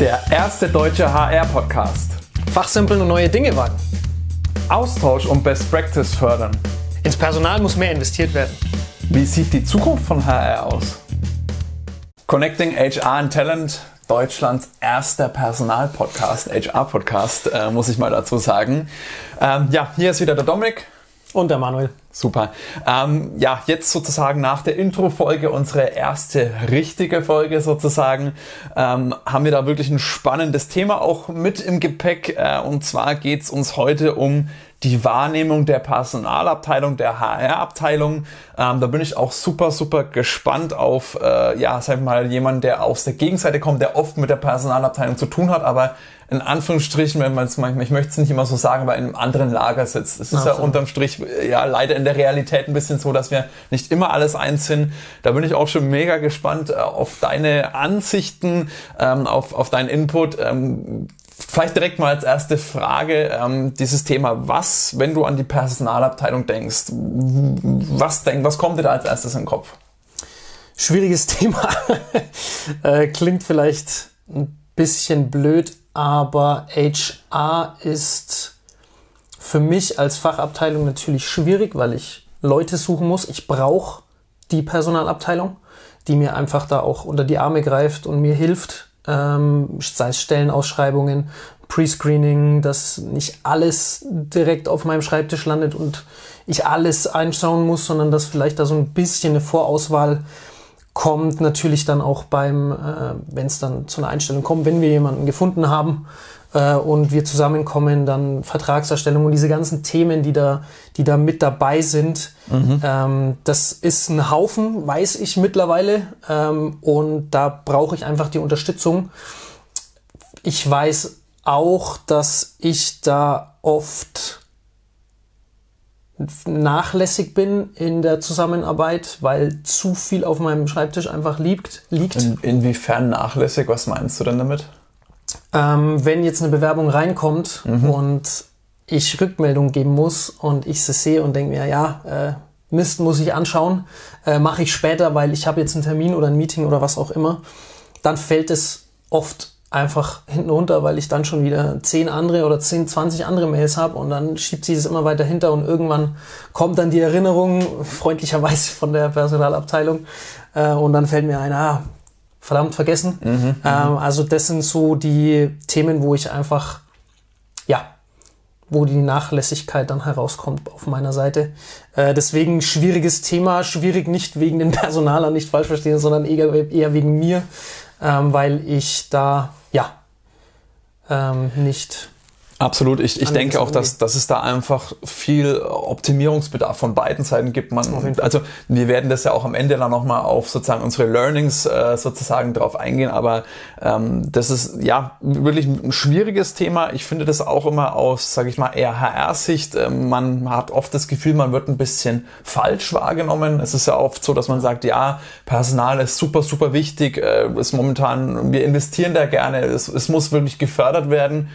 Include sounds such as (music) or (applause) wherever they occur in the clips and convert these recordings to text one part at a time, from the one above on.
Der erste deutsche HR-Podcast. Fachsimpeln und neue Dinge wagen. Austausch und Best Practice fördern. Ins Personal muss mehr investiert werden. Wie sieht die Zukunft von HR aus? Connecting HR and Talent, Deutschlands erster Personal-Podcast, HR-Podcast, äh, muss ich mal dazu sagen. Ähm, ja, hier ist wieder der Dominik. Und der Manuel. Super. Ähm, ja, jetzt sozusagen nach der Intro-Folge, unsere erste richtige Folge sozusagen, ähm, haben wir da wirklich ein spannendes Thema auch mit im Gepäck. Äh, und zwar geht's uns heute um die Wahrnehmung der Personalabteilung, der HR-Abteilung. Ähm, da bin ich auch super, super gespannt auf, äh, ja, sag mal, jemand, der aus der Gegenseite kommt, der oft mit der Personalabteilung zu tun hat, aber in Anführungsstrichen, wenn man es manchmal, ich möchte es nicht immer so sagen, aber in einem anderen Lager sitzt. Es ist Absolut. ja unterm Strich ja leider in der Realität ein bisschen so, dass wir nicht immer alles eins sind. Da bin ich auch schon mega gespannt äh, auf deine Ansichten, ähm, auf, auf deinen Input. Ähm, Vielleicht direkt mal als erste Frage ähm, dieses Thema. Was, wenn du an die Personalabteilung denkst, was denk, was kommt dir da als erstes in den Kopf? Schwieriges (laughs) Thema. äh, klingt vielleicht ein bisschen blöd, aber HR ist für mich als Fachabteilung natürlich schwierig, weil ich Leute suchen muss. Ich brauche die Personalabteilung, die mir einfach da auch unter die Arme greift und mir hilft, ähm, sei es Stellenausschreibungen, Pre-Screening, dass nicht alles direkt auf meinem Schreibtisch landet und ich alles einschauen muss, sondern dass vielleicht da so ein bisschen eine Vorauswahl kommt natürlich dann auch beim, äh, wenn es dann zu einer Einstellung kommt, wenn wir jemanden gefunden haben äh, und wir zusammenkommen, dann Vertragserstellung und diese ganzen Themen, die da, die da mit dabei sind. Mhm. Ähm, das ist ein Haufen, weiß ich mittlerweile. Ähm, und da brauche ich einfach die Unterstützung. Ich weiß auch, dass ich da oft nachlässig bin in der Zusammenarbeit, weil zu viel auf meinem Schreibtisch einfach liegt. liegt. In, inwiefern nachlässig? Was meinst du denn damit? Ähm, wenn jetzt eine Bewerbung reinkommt mhm. und ich Rückmeldung geben muss und ich sie sehe und denke mir, ja, äh, Mist muss ich anschauen, äh, mache ich später, weil ich habe jetzt einen Termin oder ein Meeting oder was auch immer, dann fällt es oft einfach hinten runter, weil ich dann schon wieder zehn andere oder zehn, zwanzig andere Mails habe und dann schiebt sie es immer weiter hinter und irgendwann kommt dann die Erinnerung freundlicherweise von der Personalabteilung äh, und dann fällt mir ein, ah, verdammt vergessen. Mhm, mhm, ähm, also das sind so die Themen, wo ich einfach, ja, wo die Nachlässigkeit dann herauskommt auf meiner Seite. Äh, deswegen schwieriges Thema, schwierig nicht wegen den Personalern, nicht falsch verstehen, sondern eher, eher wegen mir, ähm, weil ich da ähm, nicht Absolut. Ich, ich denke auch, dass, dass es da einfach viel Optimierungsbedarf von beiden Seiten gibt. Man, also wir werden das ja auch am Ende dann nochmal auf sozusagen unsere Learnings äh, sozusagen drauf eingehen. Aber ähm, das ist ja wirklich ein schwieriges Thema. Ich finde das auch immer aus, sage ich mal, eher HR-Sicht. Äh, man hat oft das Gefühl, man wird ein bisschen falsch wahrgenommen. Es ist ja oft so, dass man sagt, ja, Personal ist super, super wichtig. Äh, ist momentan, wir investieren da gerne. Es, es muss wirklich gefördert werden.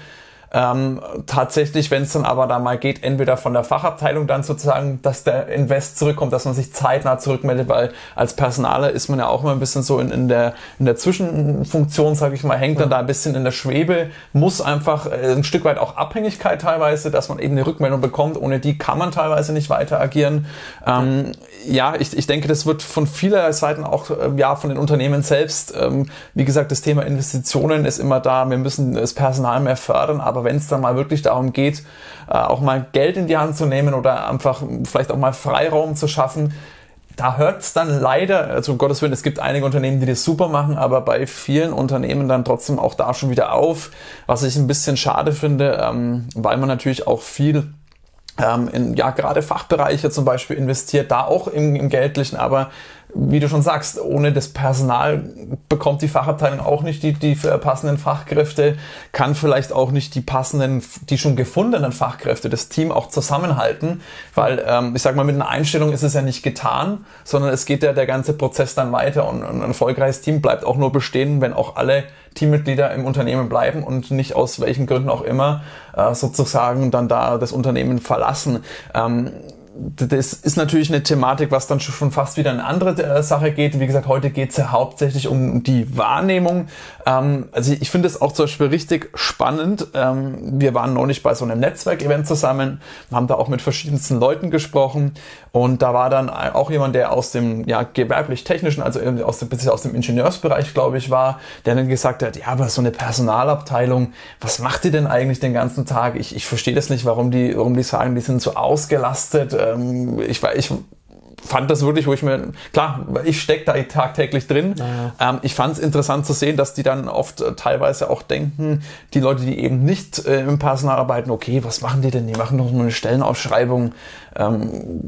Ähm, tatsächlich, wenn es dann aber da mal geht, entweder von der Fachabteilung dann sozusagen, dass der Invest zurückkommt, dass man sich zeitnah zurückmeldet, weil als Personaler ist man ja auch immer ein bisschen so in, in der in der Zwischenfunktion, sage ich mal, hängt dann da ein bisschen in der Schwebe, muss einfach äh, ein Stück weit auch Abhängigkeit teilweise, dass man eben eine Rückmeldung bekommt, ohne die kann man teilweise nicht weiter agieren. Ähm, ja, ich, ich denke, das wird von vieler Seiten auch, äh, ja, von den Unternehmen selbst, ähm, wie gesagt, das Thema Investitionen ist immer da, wir müssen das Personal mehr fördern, aber aber wenn es dann mal wirklich darum geht, äh, auch mal Geld in die Hand zu nehmen oder einfach vielleicht auch mal Freiraum zu schaffen, da hört es dann leider, also um Gottes Willen, es gibt einige Unternehmen, die das super machen, aber bei vielen Unternehmen dann trotzdem auch da schon wieder auf, was ich ein bisschen schade finde, ähm, weil man natürlich auch viel ähm, in ja gerade Fachbereiche zum Beispiel investiert, da auch im, im Geldlichen, aber wie du schon sagst, ohne das Personal bekommt die Fachabteilung auch nicht die, die passenden Fachkräfte, kann vielleicht auch nicht die passenden, die schon gefundenen Fachkräfte, das Team auch zusammenhalten, weil ähm, ich sag mal, mit einer Einstellung ist es ja nicht getan, sondern es geht ja der ganze Prozess dann weiter und ein erfolgreiches Team bleibt auch nur bestehen, wenn auch alle Teammitglieder im Unternehmen bleiben und nicht aus welchen Gründen auch immer äh, sozusagen dann da das Unternehmen verlassen. Ähm, das ist natürlich eine Thematik, was dann schon fast wieder eine andere äh, Sache geht. Wie gesagt, heute geht es ja hauptsächlich um die Wahrnehmung. Ähm, also ich finde es auch zum Beispiel richtig spannend. Ähm, wir waren neulich bei so einem Netzwerkevent zusammen, haben da auch mit verschiedensten Leuten gesprochen und da war dann auch jemand, der aus dem ja, gewerblich-technischen, also aus dem, aus dem Ingenieursbereich, glaube ich, war, der dann gesagt hat, ja, aber so eine Personalabteilung, was macht die denn eigentlich den ganzen Tag? Ich, ich verstehe das nicht, warum die, warum die sagen, die sind so ausgelastet. Ähm, ich, ich fand das wirklich, wo ich mir, klar, ich stecke da tagtäglich drin. Ja. Ähm, ich fand es interessant zu sehen, dass die dann oft äh, teilweise auch denken, die Leute, die eben nicht äh, im Personal arbeiten, okay, was machen die denn? Die machen doch nur eine Stellenausschreibung. Ähm,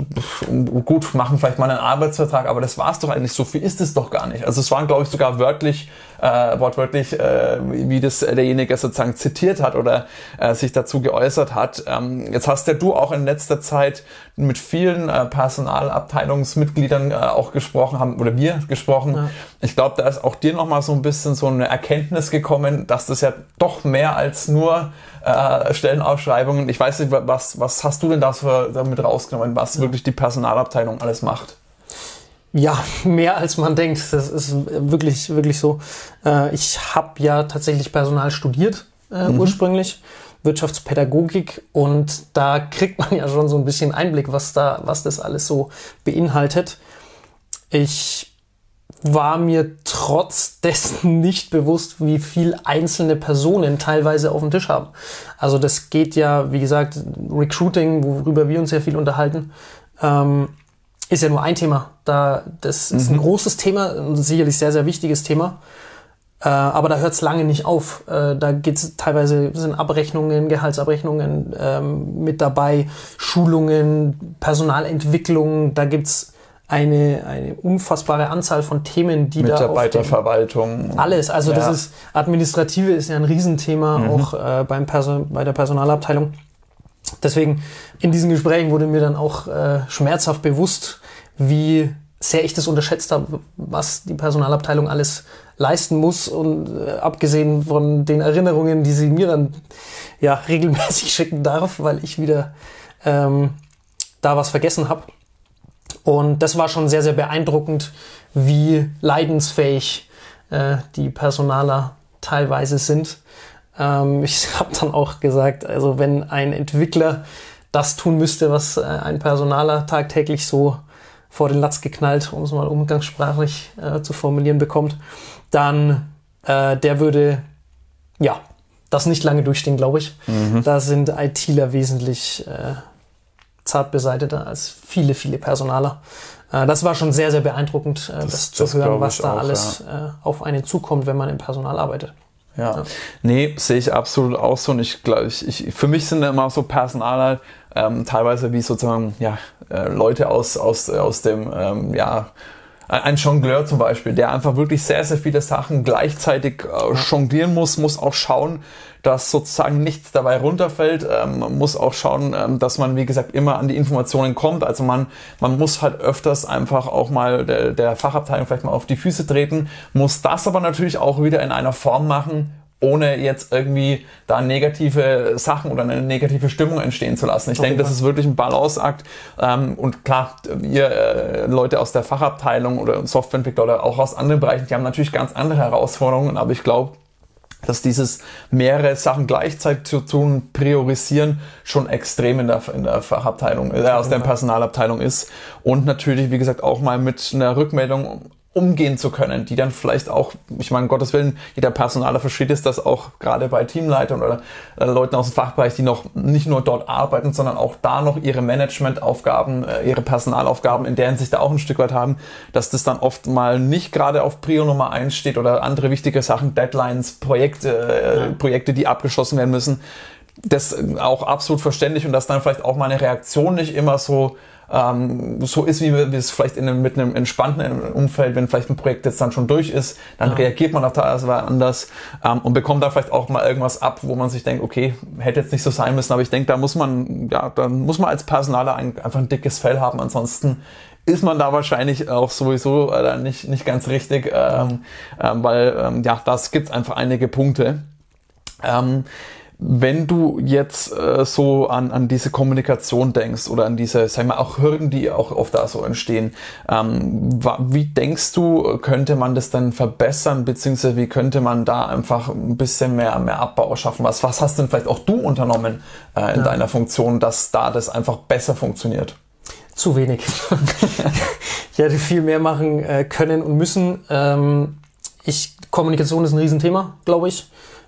gut, machen vielleicht mal einen Arbeitsvertrag, aber das war es doch eigentlich. So viel ist es doch gar nicht. Also es waren, glaube ich, sogar wörtlich äh, wortwörtlich, äh, wie das derjenige sozusagen zitiert hat oder äh, sich dazu geäußert hat. Ähm, jetzt hast ja du auch in letzter Zeit mit vielen äh, Personalabteilungsmitgliedern äh, auch gesprochen haben oder wir gesprochen. Ja. Ich glaube, da ist auch dir nochmal so ein bisschen so eine Erkenntnis gekommen, dass das ja doch mehr als nur äh, Stellenausschreibungen. Ich weiß nicht, was, was hast du denn dafür, damit rausgenommen, was wirklich die Personalabteilung alles macht? Ja, (laughs) mehr als man denkt. Das ist wirklich, wirklich so. Äh, ich habe ja tatsächlich Personal studiert äh, mhm. ursprünglich, Wirtschaftspädagogik und da kriegt man (laughs) ja schon so ein bisschen Einblick, was da, was das alles so beinhaltet. Ich war mir trotz dessen nicht bewusst, wie viel einzelne Personen teilweise auf dem Tisch haben. Also das geht ja, wie gesagt, Recruiting, worüber wir uns sehr viel unterhalten. Ähm, ist ja nur ein Thema. Da, das ist ein mhm. großes Thema, ein sicherlich sehr, sehr wichtiges Thema. Äh, aber da hört es lange nicht auf. Äh, da geht es teilweise sind Abrechnungen, Gehaltsabrechnungen ähm, mit dabei, Schulungen, Personalentwicklung. Da gibt's eine, eine unfassbare Anzahl von Themen, die da Mitarbeiterverwaltung. Alles. Also ja. das ist administrative ist ja ein Riesenthema mhm. auch äh, beim Person, bei der Personalabteilung. Deswegen in diesen Gesprächen wurde mir dann auch äh, schmerzhaft bewusst, wie sehr ich das unterschätzt habe, was die Personalabteilung alles leisten muss und äh, abgesehen von den Erinnerungen, die sie mir dann ja regelmäßig (laughs) schicken darf, weil ich wieder ähm, da was vergessen habe. Und das war schon sehr, sehr beeindruckend, wie leidensfähig äh, die Personaler teilweise sind. Ähm, (laughs) ich habe dann auch gesagt, also wenn ein Entwickler das tun müsste, was äh, ein Personaler tagtäglich so vor den Latz geknallt, um es mal umgangssprachlich äh, zu formulieren bekommt, dann äh, der würde ja das nicht lange durchstehen, glaube ich. Mhm. Da sind ITler wesentlich äh, zart beseiteter als viele, viele Personaler. Äh, das war schon sehr, sehr beeindruckend, äh, das, das, zu hören, was da auch, alles ja. Äh, auf einen zukommt, wenn man im Personal arbeitet. Ja. ja. Nee, sehe ich absolut auch so. Und ich glaube, ich, ich, für mich sind immer so Personaler ähm, teilweise wie sozusagen ja, äh, Leute aus, aus, aus dem, ähm, ja, ein Jongleur zum Beispiel, der einfach wirklich sehr, sehr viele Sachen gleichzeitig äh, jonglieren muss, muss auch schauen, dass sozusagen nichts dabei runterfällt. Ähm, man muss auch schauen, ähm, dass man, wie gesagt, immer an die Informationen kommt. Also man, man muss halt öfters einfach auch mal der, der Fachabteilung vielleicht mal auf die Füße treten, muss das aber natürlich auch wieder in einer Form machen, ohne jetzt irgendwie da negative Sachen oder eine negative Stimmung entstehen zu lassen. Ich okay. denke, das ist wirklich ein Balanceakt. Ähm, und klar, ihr äh, Leute aus der Fachabteilung oder Softwareentwickler oder auch aus anderen Bereichen, die haben natürlich ganz andere Herausforderungen, aber ich glaube, dass dieses mehrere Sachen gleichzeitig zu tun, priorisieren, schon extrem in der, in der Fachabteilung, äh, aus der Personalabteilung ist. Und natürlich, wie gesagt, auch mal mit einer Rückmeldung umgehen zu können, die dann vielleicht auch, ich meine, Gottes Willen, jeder Personaler versteht es, dass auch gerade bei Teamleitern oder äh, Leuten aus dem Fachbereich, die noch nicht nur dort arbeiten, sondern auch da noch ihre Managementaufgaben, äh, ihre Personalaufgaben in der Hinsicht auch ein Stück weit haben, dass das dann oft mal nicht gerade auf Prio Nummer eins steht oder andere wichtige Sachen, Deadlines, Projekte, äh, ja. Projekte, die abgeschlossen werden müssen. Das auch absolut verständlich und dass dann vielleicht auch mal eine Reaktion nicht immer so ähm, so ist, wie, wie es vielleicht in einem, mit einem entspannten Umfeld, wenn vielleicht ein Projekt jetzt dann schon durch ist, dann ja. reagiert man auf das anders ähm, und bekommt da vielleicht auch mal irgendwas ab, wo man sich denkt, okay, hätte jetzt nicht so sein müssen, aber ich denke, da muss man, ja, dann muss man als Personaler ein, einfach ein dickes Fell haben, ansonsten ist man da wahrscheinlich auch sowieso äh, nicht, nicht ganz richtig, ähm, ähm, weil ähm, ja, das gibt's einfach einige Punkte. Ähm, Wenn du jetzt äh, so an, an diese Kommunikation denkst oder an diese, sag mal, auch Hürden, die auch oft da so entstehen, ähm, wie denkst du, könnte man das dann verbessern, beziehungsweise wie könnte man da einfach ein bisschen mehr, mehr Abbau schaffen? Was, was hast denn vielleicht auch du unternommen äh, in ja. deiner Funktion, dass da das einfach besser funktioniert? Zu wenig. ich hätte viel mehr machen äh, können und müssen. Ähm, ich, Kommunikation ist ein Riesenthema, glaube ich.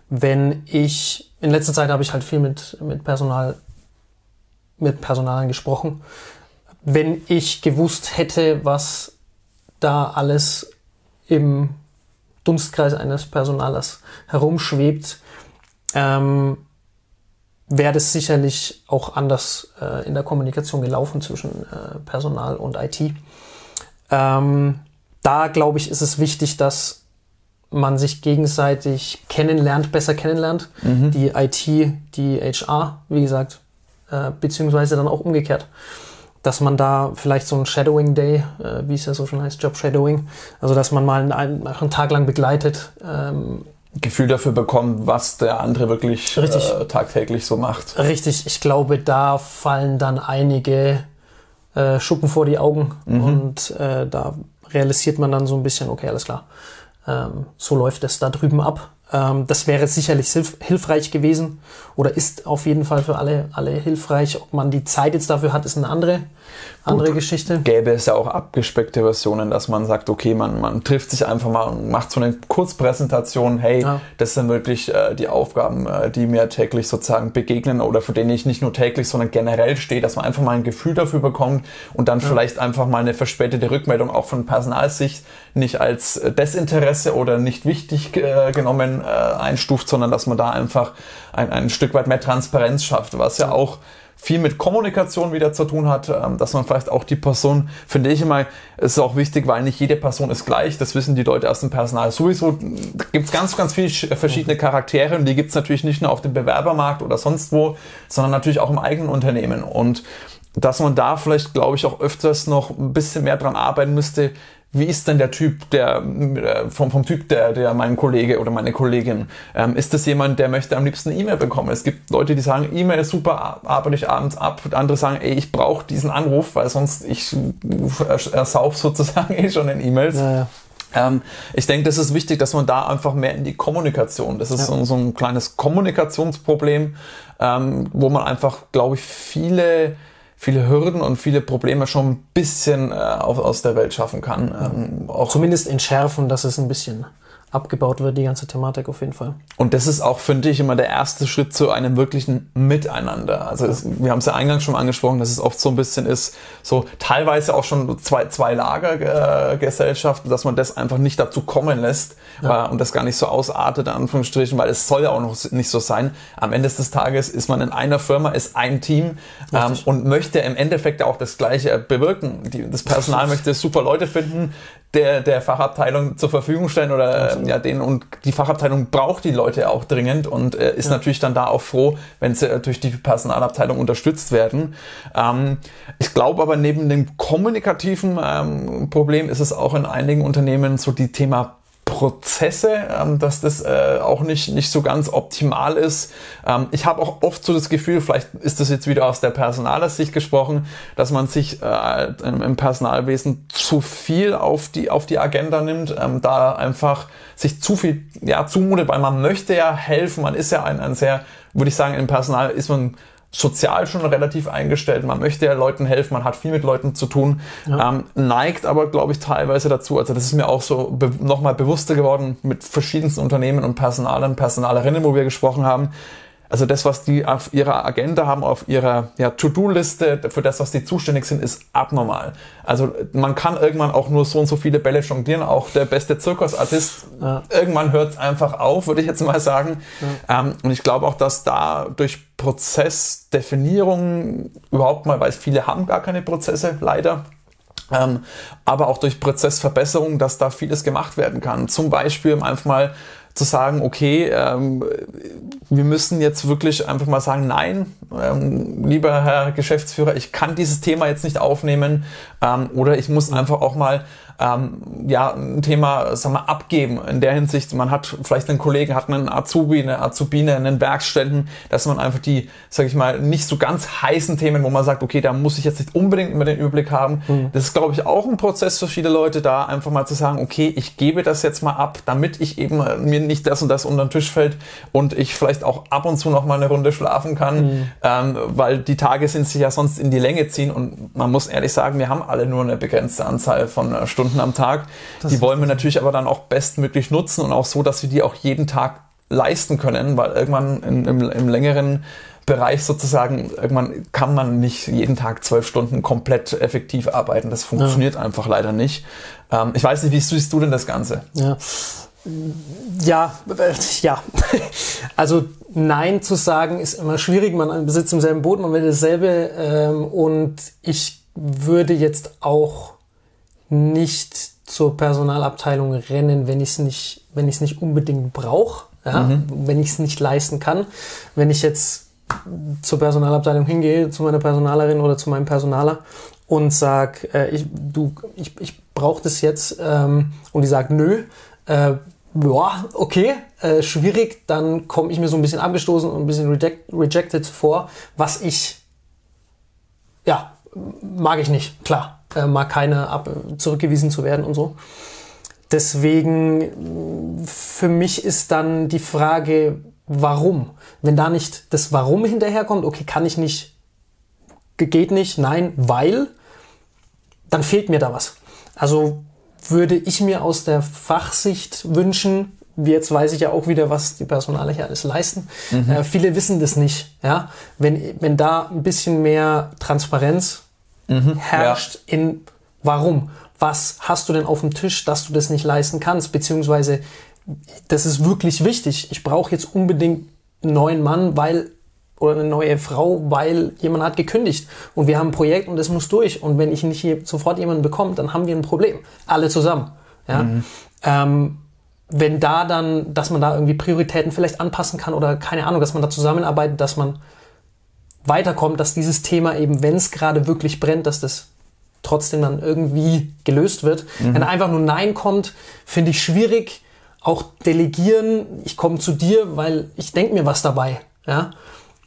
Wenn ich in letzter Zeit habe ich halt viel mit, mit Personal, mit Personalern gesprochen. Wenn ich gewusst hätte, was da alles im Dunstkreis eines Personalers herumschwebt, ähm, wäre das sicherlich auch anders äh, in der Kommunikation gelaufen zwischen äh, Personal und IT. Ähm, da glaube ich, ist es wichtig, dass man sich gegenseitig kennenlernt, besser kennenlernt. Mhm. Die IT, die HR, wie gesagt, äh, beziehungsweise dann auch umgekehrt. Dass man da vielleicht so ein Shadowing Day, äh, wie es ja so schon heißt, Job Shadowing, also dass man mal einen, einen Tag lang begleitet. Ähm, Gefühl dafür bekommt, was der andere wirklich äh, tagtäglich so macht. Richtig, ich glaube, da fallen dann einige äh, Schuppen vor die Augen mhm. und äh, da realisiert man dann so ein bisschen, okay, alles klar ähm, so läuft es da drüben ab. Ähm, das wäre sicherlich hilf hilfreich gewesen oder ist auf jeden Fall für alle, alle hilfreich. Ob man die Zeit jetzt dafür hat, ist eine andere andere Gut, Geschichte. Gäbe es ja auch abgespeckte Versionen, dass man sagt, okay, man, man trifft sich einfach mal und macht so eine Kurzpräsentation, hey, ja. das sind wirklich äh, die Aufgaben, äh, die mir täglich sozusagen begegnen oder für denen ich nicht nur täglich, sondern generell stehe, dass man einfach mal ein Gefühl dafür bekommt und dann ja. vielleicht einfach mal eine verspätete Rückmeldung auch von Personalsicht nicht als Desinteresse oder nicht wichtig äh, genommen äh, einstuft, sondern dass man da einfach ein, ein Stück weit mehr Transparenz schafft, was ja auch viel mit Kommunikation wieder zu tun hat, ähm, dass man vielleicht auch die Person, finde ich immer, ist auch wichtig, weil nicht jede Person ist gleich, das wissen die Leute aus dem Personal sowieso. Da gibt es ganz, ganz viele verschiedene Charaktere und die gibt es natürlich nicht nur auf dem Bewerbermarkt oder sonst wo, sondern natürlich auch im eigenen Unternehmen. Und dass man da vielleicht, glaube ich, auch öfters noch ein bisschen mehr dran arbeiten müsste, wie ist denn der Typ, der äh, vom, vom Typ der, der mein Kollege oder meine Kollegin? Ähm, ist das jemand, der möchte am liebsten E-Mail bekommen? Es gibt Leute, die sagen, E-Mail ist super, arbeite ich abends ab. Andere sagen, ey, ich brauche diesen Anruf, weil sonst ich ersauf sozusagen (laughs) eh schon in E-Mails. Ja, ja. Ähm, ich denke, das ist wichtig, dass man da einfach mehr in die Kommunikation, das ist ja. so, so, ein kleines Kommunikationsproblem, ähm, wo man einfach, glaube ich, viele viele Hürden und viele Probleme schon ein bisschen äh, auf, aus der Welt schaffen kann. Ähm, auch Zumindest entschärfen, dass es ein bisschen abgebaut wird, die ganze Thematik auf jeden Fall. Und das ist auch, finde ich, immer der erste Schritt zu einem wirklichen Miteinander. Also es, wir haben es ja eingangs schon angesprochen, dass es oft so ein bisschen ist, so teilweise auch schon zwei, zwei Lager äh, dass man das einfach nicht dazu kommen lässt ja. äh, und das gar nicht so ausartet, in Anführungsstrichen, weil es soll ja auch noch nicht so sein. Am Ende des Tages ist man in einer Firma, ist ein Team ähm, und möchte im Endeffekt auch das Gleiche bewirken. Die, das Personal möchte super Leute finden, der, der Fachabteilung zur Verfügung stellen oder äh, ja den und die Fachabteilung braucht die Leute auch dringend und äh, ist ja. natürlich dann da auch froh, wenn sie äh, durch die Personalabteilung unterstützt werden. Ähm, ich glaube aber neben dem kommunikativen ähm, Problem ist es auch in einigen Unternehmen so die Thema Prozesse, ähm, dass das äh, auch nicht, nicht so ganz optimal ist. Ähm, ich habe auch oft so das Gefühl, vielleicht ist das jetzt wieder aus der Personalersicht gesprochen, dass man sich äh, im Personalwesen zu viel auf die, auf die Agenda nimmt, ähm, da einfach sich zu viel ja, zumutet, weil man möchte ja helfen, man ist ja ein, ein sehr, würde ich sagen, im Personal ist man sozial schon relativ eingestellt. Man möchte ja Leuten helfen, man hat viel mit Leuten zu tun, ja. ähm, neigt aber, glaube ich, teilweise dazu, also das ist mir auch so be nochmal bewusster geworden mit verschiedensten Unternehmen und Personalern, Personalerinnen, wo wir gesprochen haben, also das, was die auf ihrer Agenda haben, auf ihrer ja, To-Do-Liste, für das, was die zuständig sind, ist abnormal. Also man kann irgendwann auch nur so und so viele Bälle jonglieren, auch der beste Zirkusartist. Ja. Irgendwann hört es einfach auf, würde ich jetzt mal sagen. Ja. Ähm, und ich glaube auch, dass da durch Prozessdefinierung überhaupt mal, weil viele haben gar keine Prozesse, leider. Ähm, aber auch durch Prozessverbesserung, dass da vieles gemacht werden kann. Zum Beispiel einfach mal zu sagen, okay, ähm, wir müssen jetzt wirklich einfach mal sagen, nein, ähm, lieber Herr Geschäftsführer, ich kann dieses Thema jetzt nicht aufnehmen ähm, oder ich muss einfach auch mal ähm, ja, ein Thema, sag mal, abgeben. In der Hinsicht, man hat vielleicht einen Kollegen, hat einen Azubi, eine Azubine, einen Werkstätten, dass man einfach die, sag ich mal, nicht so ganz heißen Themen, wo man sagt, okay, da muss ich jetzt nicht unbedingt immer den Überblick haben. Mhm. Das ist, glaube ich, auch ein Prozess für viele Leute, da einfach mal zu sagen, okay, ich gebe das jetzt mal ab, damit ich eben äh, mir nicht das und das unter den Tisch fällt und ich vielleicht auch ab und zu noch mal eine Runde schlafen kann, mhm. ähm, weil die Tage sind sich ja sonst in die Länge ziehen und man muss ehrlich sagen, wir haben alle nur eine begrenzte Anzahl von äh, Stunden am Tag. Das die wollen wir natürlich aber dann auch bestmöglich nutzen und auch so, dass wir die auch jeden Tag leisten können, weil irgendwann in, im, im längeren Bereich sozusagen, irgendwann kann man nicht jeden Tag zwölf Stunden komplett effektiv arbeiten. Das funktioniert ja. einfach leider nicht. Ähm, ich weiß nicht, wie siehst du denn das Ganze? Ja. Ja, äh, ja. (laughs) Also Nein zu sagen ist immer schwierig. Man besitzt im selben Boot, man will dasselbe. Ähm, und ich würde jetzt auch nicht zur Personalabteilung rennen, wenn ich es nicht, wenn ich es nicht unbedingt brauche, ja? Mhm. wenn ich es nicht leisten kann. Wenn ich jetzt zur Personalabteilung hingehe, zu meiner Personalerin oder zu meinem Personaler und sag, äh, ich, du, ich, ich brauche das jetzt ähm, und die sagt, nö, äh, ja, okay, äh, schwierig, dann komme ich mir so ein bisschen abgestoßen und ein bisschen reject, rejected vor, was ich, ja, mag ich nicht, klar, äh, mag keine ab, zurückgewiesen zu werden und so. Deswegen, für mich ist dann die Frage, warum? Wenn da nicht das Warum hinterherkommt, okay, kann ich nicht, geht nicht, nein, weil, dann fehlt mir da was. Also würde ich mir aus der Fachsicht wünschen, jetzt weiß ich ja auch wieder, was die Personale hier alles leisten. Mhm. Äh, viele wissen das nicht. Ja? Wenn, wenn da ein bisschen mehr Transparenz mhm. herrscht ja. in warum, was hast du denn auf dem Tisch, dass du das nicht leisten kannst, beziehungsweise das ist wirklich wichtig. Ich brauche jetzt unbedingt einen neuen Mann, weil oder eine neue Frau, weil jemand hat gekündigt und wir haben ein Projekt und das muss durch. Und wenn ich nicht hier sofort jemanden bekomme, dann haben wir ein Problem. Alle zusammen. Ja? Mhm. Ähm, wenn da dann, dass man da irgendwie Prioritäten vielleicht anpassen kann oder keine Ahnung, dass man da zusammenarbeitet, dass man weiterkommt, dass dieses Thema eben, wenn es gerade wirklich brennt, dass das trotzdem dann irgendwie gelöst wird. Mhm. Wenn einfach nur Nein kommt, finde ich schwierig. Auch delegieren, ich komme zu dir, weil ich denke mir was dabei. Ja?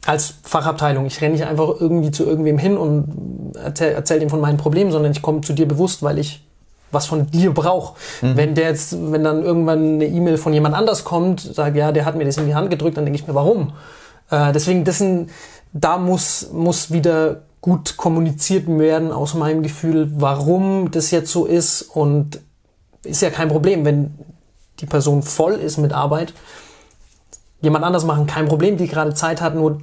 als Fachabteilung. Ich renne nicht einfach irgendwie zu irgendwem hin und erzähle erzähl ihm von meinen Problemen, sondern ich komme zu dir bewusst, weil ich was von dir brauche. Mhm. Wenn der jetzt, wenn dann irgendwann eine E-Mail von jemand anders kommt, sage ja, der hat mir das in die Hand gedrückt, dann denke ich mir, warum? Äh, deswegen, dessen, da muss, muss wieder gut kommuniziert werden aus meinem Gefühl, warum das jetzt so ist und ist ja kein Problem, wenn die Person voll ist mit Arbeit. Jemand anders machen, kein Problem, die gerade Zeit hat, nur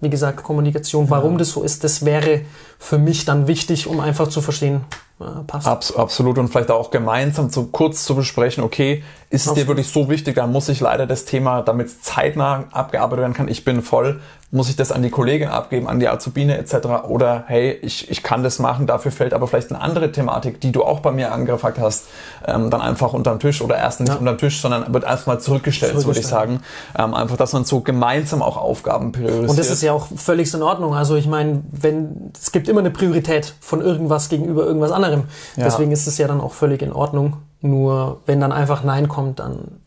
wie gesagt, Kommunikation, warum ja. das so ist, das wäre für mich dann wichtig, um einfach zu verstehen, äh, passt. Abs absolut und vielleicht auch gemeinsam so kurz zu besprechen, okay, ist es dir wirklich so wichtig, dann muss ich leider das Thema, damit zeitnah abgearbeitet werden kann, ich bin voll, muss ich das an die Kollegin abgeben, an die Azubine etc. Oder hey, ich, ich kann das machen, dafür fällt aber vielleicht eine andere Thematik, die du auch bei mir angefragt hast, ähm, dann einfach unterm Tisch oder erst nicht ja. unterm Tisch, sondern wird erstmal zurückgestellt, zurückgestellt, würde ich sagen. Ähm, einfach, dass man so gemeinsam auch Aufgaben priorisiert. Und das ist ja auch völlig in Ordnung. Also ich meine, wenn es gibt immer eine Priorität von irgendwas gegenüber irgendwas anderem. Ja. Deswegen ist es ja dann auch völlig in Ordnung. Nur wenn dann einfach Nein kommt, dann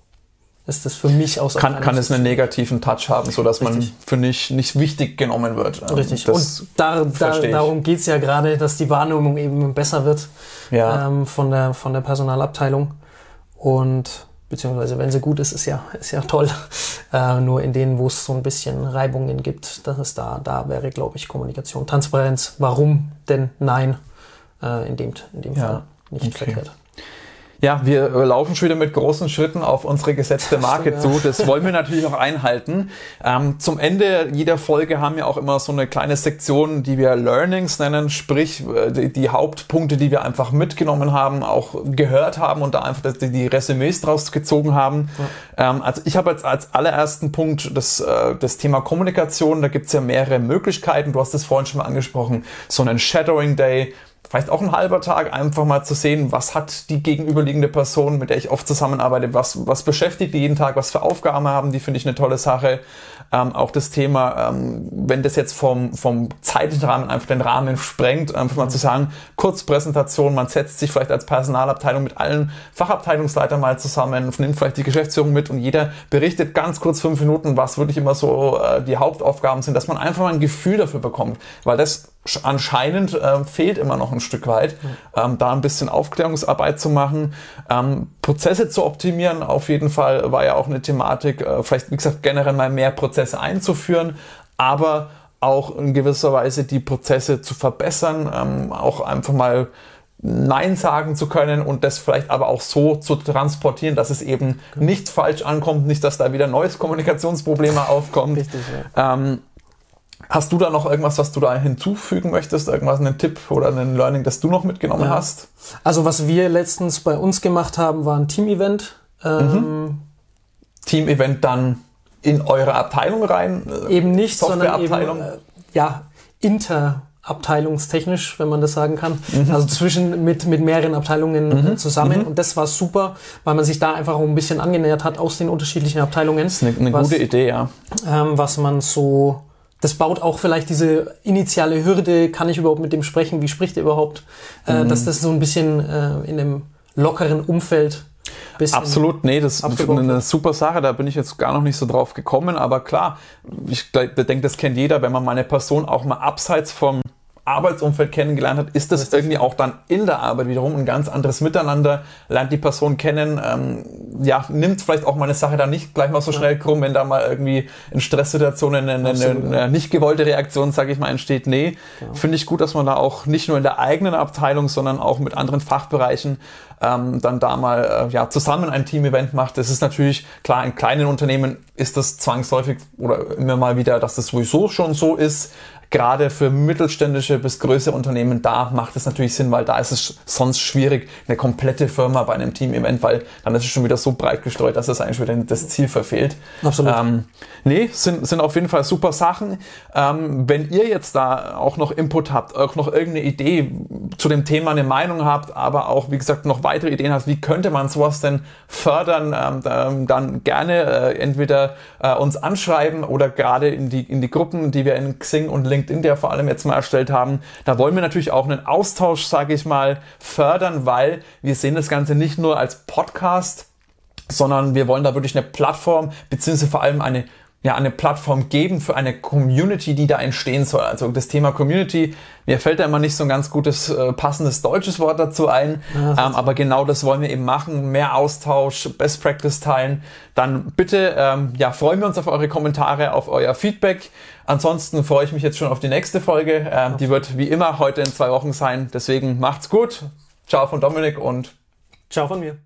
ist das für mich aus kann, kann es einen negativen Touch haben, so dass man für mich nicht wichtig genommen wird. Ähm, Richtig. Das und da, da, darum geht's ja gerade, dass die Wahrnehmung eben besser wird ja. ähm, von, der, von der Personalabteilung. Und beziehungsweise wenn sie gut ist, ist ja, ist ja toll. (laughs) Äh, nur in denen, wo es so ein bisschen Reibungen gibt, das ist da, da wäre, glaube ich, Kommunikation, Transparenz. Warum denn nein? Äh, in dem, in dem ja. Fall nicht okay. verkehrt. Ja, wir laufen schon wieder mit großen Schritten auf unsere gesetzte Marke so, ja. zu. Das wollen wir natürlich auch einhalten. Ähm, zum Ende jeder Folge haben wir auch immer so eine kleine Sektion, die wir Learnings nennen, sprich äh, die, die Hauptpunkte, die wir einfach mitgenommen haben, auch gehört haben und da einfach die, die Resümees draus gezogen haben. Ja. Ähm, also ich habe jetzt als allerersten Punkt das, äh, das Thema Kommunikation. Da gibt's ja mehrere Möglichkeiten. Du hast es vorhin schon mal angesprochen. So einen Shadowing Day, vielleicht auch ein halber Tag, einfach mal zu sehen, was hat die gegenüberliegende Person, mit der ich oft zusammenarbeite, was, was beschäftigt die jeden Tag, was für Aufgaben haben, die finde ich eine tolle Sache. Ähm, auch das Thema, ähm, wenn das jetzt vom, vom zeitlichen Rahmen einfach den Rahmen sprengt, einfach mal mhm. zu sagen, Kurzpräsentation, man setzt sich vielleicht als Personalabteilung mit allen Fachabteilungsleitern mal zusammen, nimmt vielleicht die Geschäftsführung mit und jeder berichtet ganz kurz fünf Minuten, was wirklich immer so äh, die Hauptaufgaben sind, dass man einfach mal ein Gefühl dafür bekommt, weil das anscheinend äh, fehlt immer noch ein Stück weit, ähm, da ein bisschen Aufklärungsarbeit zu machen, ähm, Prozesse zu optimieren. Auf jeden Fall war ja auch eine Thematik, äh, vielleicht wie gesagt generell mal mehr Prozesse einzuführen, aber auch in gewisser Weise die Prozesse zu verbessern, ähm, auch einfach mal Nein sagen zu können und das vielleicht aber auch so zu transportieren, dass es eben genau. nicht falsch ankommt, nicht, dass da wieder neues Kommunikationsprobleme aufkommt. Richtig, ja. ähm, Hast du da noch irgendwas, was du da hinzufügen möchtest? Irgendwas, einen Tipp oder ein Learning, das du noch mitgenommen ja. hast? Also was wir letztens bei uns gemacht haben, war ein Team-Event. Ähm, mhm. Team-Event dann in eure Abteilung rein? Eben nicht, sondern eben, äh, ja, interabteilungstechnisch, wenn man das sagen kann. Mhm. Also zwischen mit, mit mehreren Abteilungen äh, mhm. zusammen. Mhm. Und das war super, weil man sich da einfach auch ein bisschen angenähert hat aus den unterschiedlichen Abteilungen. Das ist eine, eine was, gute Idee, ja. Ähm, was man so das baut auch vielleicht diese initiale Hürde, kann ich überhaupt mit dem sprechen, wie spricht er überhaupt, äh, mhm. dass das so ein bisschen äh, in einem lockeren Umfeld Absolut, nee, das ist eine super Sache, da bin ich jetzt gar noch nicht so drauf gekommen, aber klar, ich denke, das kennt jeder, wenn man mal eine Person auch mal abseits vom Arbeitsumfeld kennengelernt hat, ist das irgendwie auch dann in der Arbeit wiederum ein ganz anderes Miteinander, lernt die Person kennen, ähm, ja, nimmt vielleicht auch mal eine Sache dann nicht gleich mal so schnell krumm, wenn da mal irgendwie in Stresssituationen eine, eine, eine nicht gewollte Reaktion, sage ich mal, entsteht. Nee, ja. finde ich gut, dass man da auch nicht nur in der eigenen Abteilung, sondern auch mit anderen Fachbereichen ähm, dann da mal äh, ja, zusammen ein Team-Event macht. Das ist natürlich klar, in kleinen Unternehmen ist das zwangsläufig oder immer mal wieder, dass das sowieso schon so ist gerade für mittelständische bis größere Unternehmen, da macht es natürlich Sinn, weil da ist es sonst schwierig, eine komplette Firma bei einem Team-Event, weil dann ist es schon wieder so breit gestreut, dass es eigentlich wieder das Ziel verfehlt. Absolut. Ähm, nee, sind, sind auf jeden Fall super Sachen. Ähm, wenn ihr jetzt da auch noch Input habt, auch noch irgendeine Idee zu dem Thema, eine Meinung habt, aber auch, wie gesagt, noch weitere Ideen habt, wie könnte man sowas denn fördern, ähm, dann gerne äh, entweder äh, uns anschreiben oder gerade in die, in die Gruppen, die wir in Xing und LinkedIn LinkedIn, der vor allem jetzt mal erstellt haben. Da wollen wir natürlich auch einen Austausch, sage ich mal, fördern, weil wir sehen das Ganze nicht nur als Podcast, sondern wir wollen da wirklich eine Plattform beziehungsweise vor allem eine ja, eine Plattform geben für eine Community, die da entstehen soll. Also das Thema Community, mir fällt da immer nicht so ein ganz gutes, äh, passendes deutsches Wort dazu ein, ja, ähm, aber genau das wollen wir eben machen, mehr Austausch, Best Practice teilen. Dann bitte, ähm, ja, freuen wir uns auf eure Kommentare, auf euer Feedback. Ansonsten freue ich mich jetzt schon auf die nächste Folge. Ähm, die wird wie immer heute in zwei Wochen sein. Deswegen macht's gut. Ciao von Dominik und ciao von mir.